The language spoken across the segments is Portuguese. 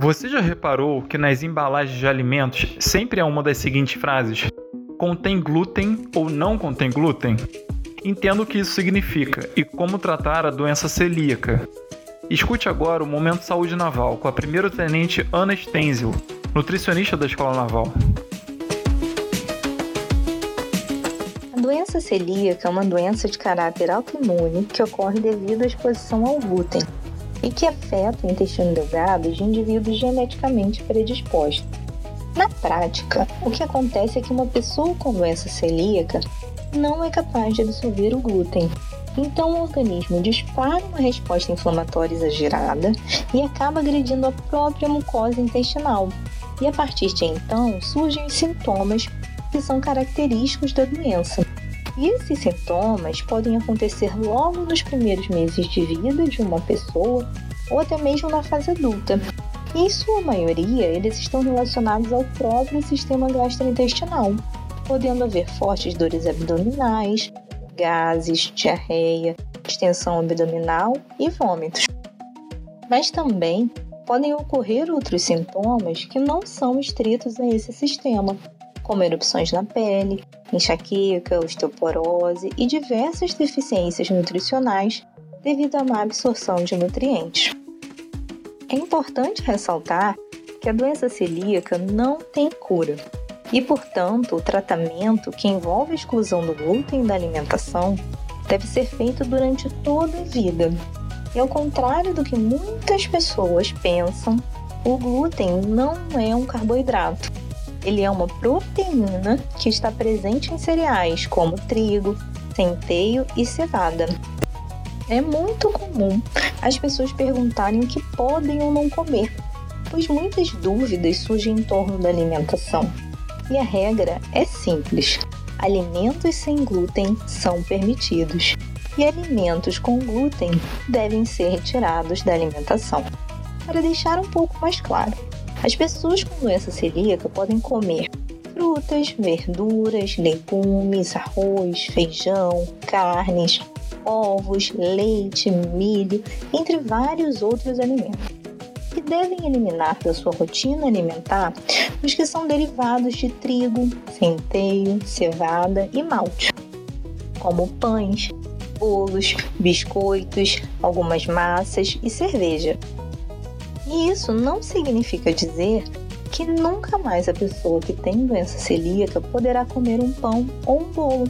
Você já reparou que nas embalagens de alimentos sempre há uma das seguintes frases: contém glúten ou não contém glúten? Entenda o que isso significa e como tratar a doença celíaca. Escute agora o Momento Saúde Naval com a primeira-tenente Ana Stenzel, nutricionista da Escola Naval. A doença celíaca é uma doença de caráter autoimune que ocorre devido à exposição ao glúten e que afeta o intestino delgado de indivíduos geneticamente predispostos. Na prática, o que acontece é que uma pessoa com doença celíaca não é capaz de absorver o glúten. Então, o organismo dispara uma resposta inflamatória exagerada e acaba agredindo a própria mucosa intestinal. E a partir de então surgem os sintomas que são característicos da doença. E esses sintomas podem acontecer logo nos primeiros meses de vida de uma pessoa ou até mesmo na fase adulta. E, em sua maioria, eles estão relacionados ao próprio sistema gastrointestinal, podendo haver fortes dores abdominais, gases, diarreia, extensão abdominal e vômitos. Mas também podem ocorrer outros sintomas que não são estritos a esse sistema, como erupções na pele, enxaqueca, osteoporose e diversas deficiências nutricionais devido à má absorção de nutrientes. É importante ressaltar que a doença celíaca não tem cura e, portanto, o tratamento que envolve a exclusão do glúten da alimentação deve ser feito durante toda a vida. E ao contrário do que muitas pessoas pensam, o glúten não é um carboidrato, ele é uma proteína que está presente em cereais como trigo, centeio e cevada. É muito comum as pessoas perguntarem o que podem ou não comer, pois muitas dúvidas surgem em torno da alimentação. E a regra é simples: alimentos sem glúten são permitidos e alimentos com glúten devem ser retirados da alimentação. Para deixar um pouco mais claro, as pessoas com doença celíaca podem comer frutas, verduras, legumes, arroz, feijão, carnes, ovos, leite, milho, entre vários outros alimentos. E devem eliminar da sua rotina alimentar os que são derivados de trigo, centeio, cevada e malte, como pães, bolos, biscoitos, algumas massas e cerveja. E isso não significa dizer que nunca mais a pessoa que tem doença celíaca poderá comer um pão ou um bolo,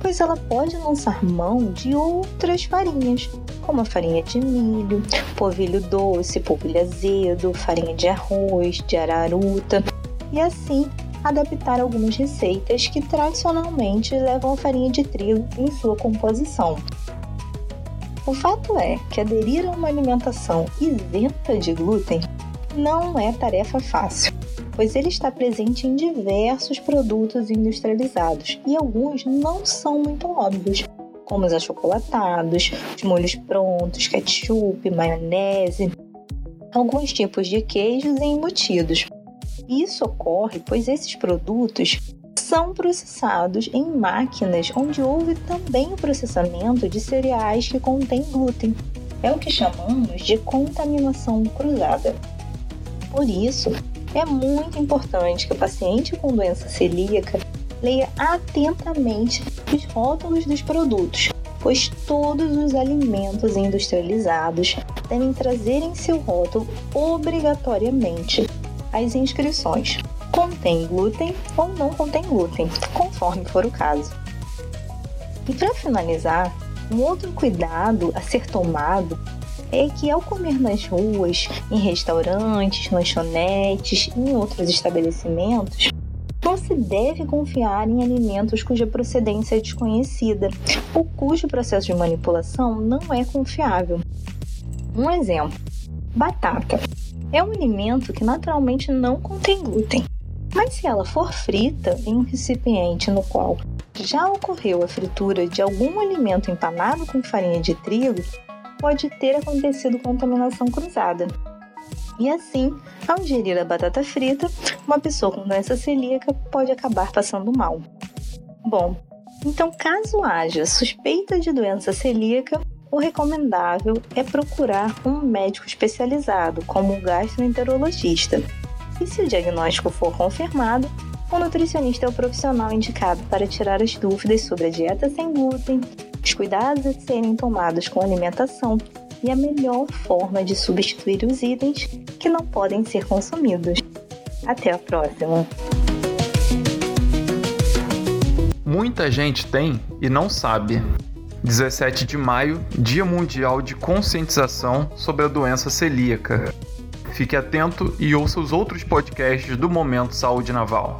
pois ela pode lançar mão de outras farinhas, como a farinha de milho, polvilho doce, polvilho azedo, farinha de arroz, de araruta, e assim adaptar algumas receitas que tradicionalmente levam a farinha de trigo em sua composição. O fato é que aderir a uma alimentação isenta de glúten não é tarefa fácil, pois ele está presente em diversos produtos industrializados e alguns não são muito óbvios, como os achocolatados, os molhos prontos, ketchup, maionese, alguns tipos de queijos e embutidos. Isso ocorre pois esses produtos são processados em máquinas onde houve também o processamento de cereais que contêm glúten. É o que chamamos de contaminação cruzada. Por isso, é muito importante que o paciente com doença celíaca leia atentamente os rótulos dos produtos, pois todos os alimentos industrializados devem trazer em seu rótulo obrigatoriamente as inscrições contém glúten ou não contém glúten, conforme for o caso. E para finalizar, um outro cuidado a ser tomado é que ao comer nas ruas, em restaurantes, lanchonetes e em outros estabelecimentos, não se deve confiar em alimentos cuja procedência é desconhecida ou cujo processo de manipulação não é confiável. Um exemplo: batata. É um alimento que naturalmente não contém glúten, mas se ela for frita em um recipiente no qual já ocorreu a fritura de algum alimento empanado com farinha de trigo, pode ter acontecido contaminação cruzada. E assim, ao ingerir a batata frita, uma pessoa com doença celíaca pode acabar passando mal. Bom, então caso haja suspeita de doença celíaca, o recomendável é procurar um médico especializado, como um gastroenterologista. E se o diagnóstico for confirmado, o nutricionista é o profissional indicado para tirar as dúvidas sobre a dieta sem glúten, os cuidados a serem tomados com a alimentação e a melhor forma de substituir os itens que não podem ser consumidos. Até a próxima! Muita gente tem e não sabe. 17 de maio, Dia Mundial de Conscientização sobre a Doença Celíaca. Fique atento e ouça os outros podcasts do Momento Saúde Naval.